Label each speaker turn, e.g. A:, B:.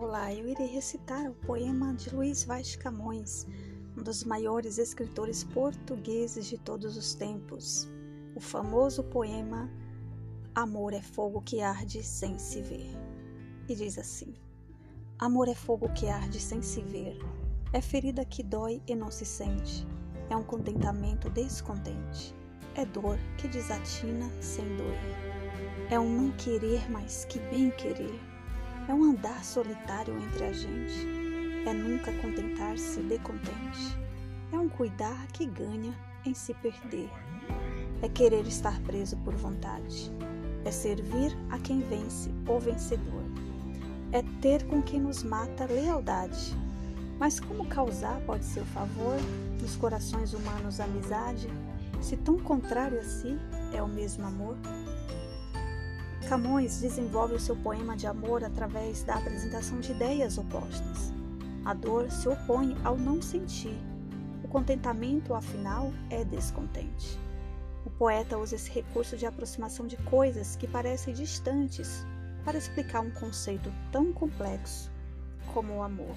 A: dia eu irei recitar o poema de Luiz Vaz Camões, um dos maiores escritores portugueses de todos os tempos. O famoso poema Amor é fogo que arde sem se ver. E diz assim: Amor é fogo que arde sem se ver, é ferida que dói e não se sente, é um contentamento descontente, é dor que desatina sem doer, é um não querer mais que bem querer é um andar solitário entre a gente, é nunca contentar-se de contente, é um cuidar que ganha em se perder, é querer estar preso por vontade, é servir a quem vence o vencedor, é ter com quem nos mata lealdade. Mas como causar pode ser o favor nos corações humanos amizade, se tão contrário a si é o mesmo amor? Camões desenvolve o seu poema de amor através da apresentação de ideias opostas. A dor se opõe ao não sentir. O contentamento, afinal, é descontente. O poeta usa esse recurso de aproximação de coisas que parecem distantes para explicar um conceito tão complexo como o amor.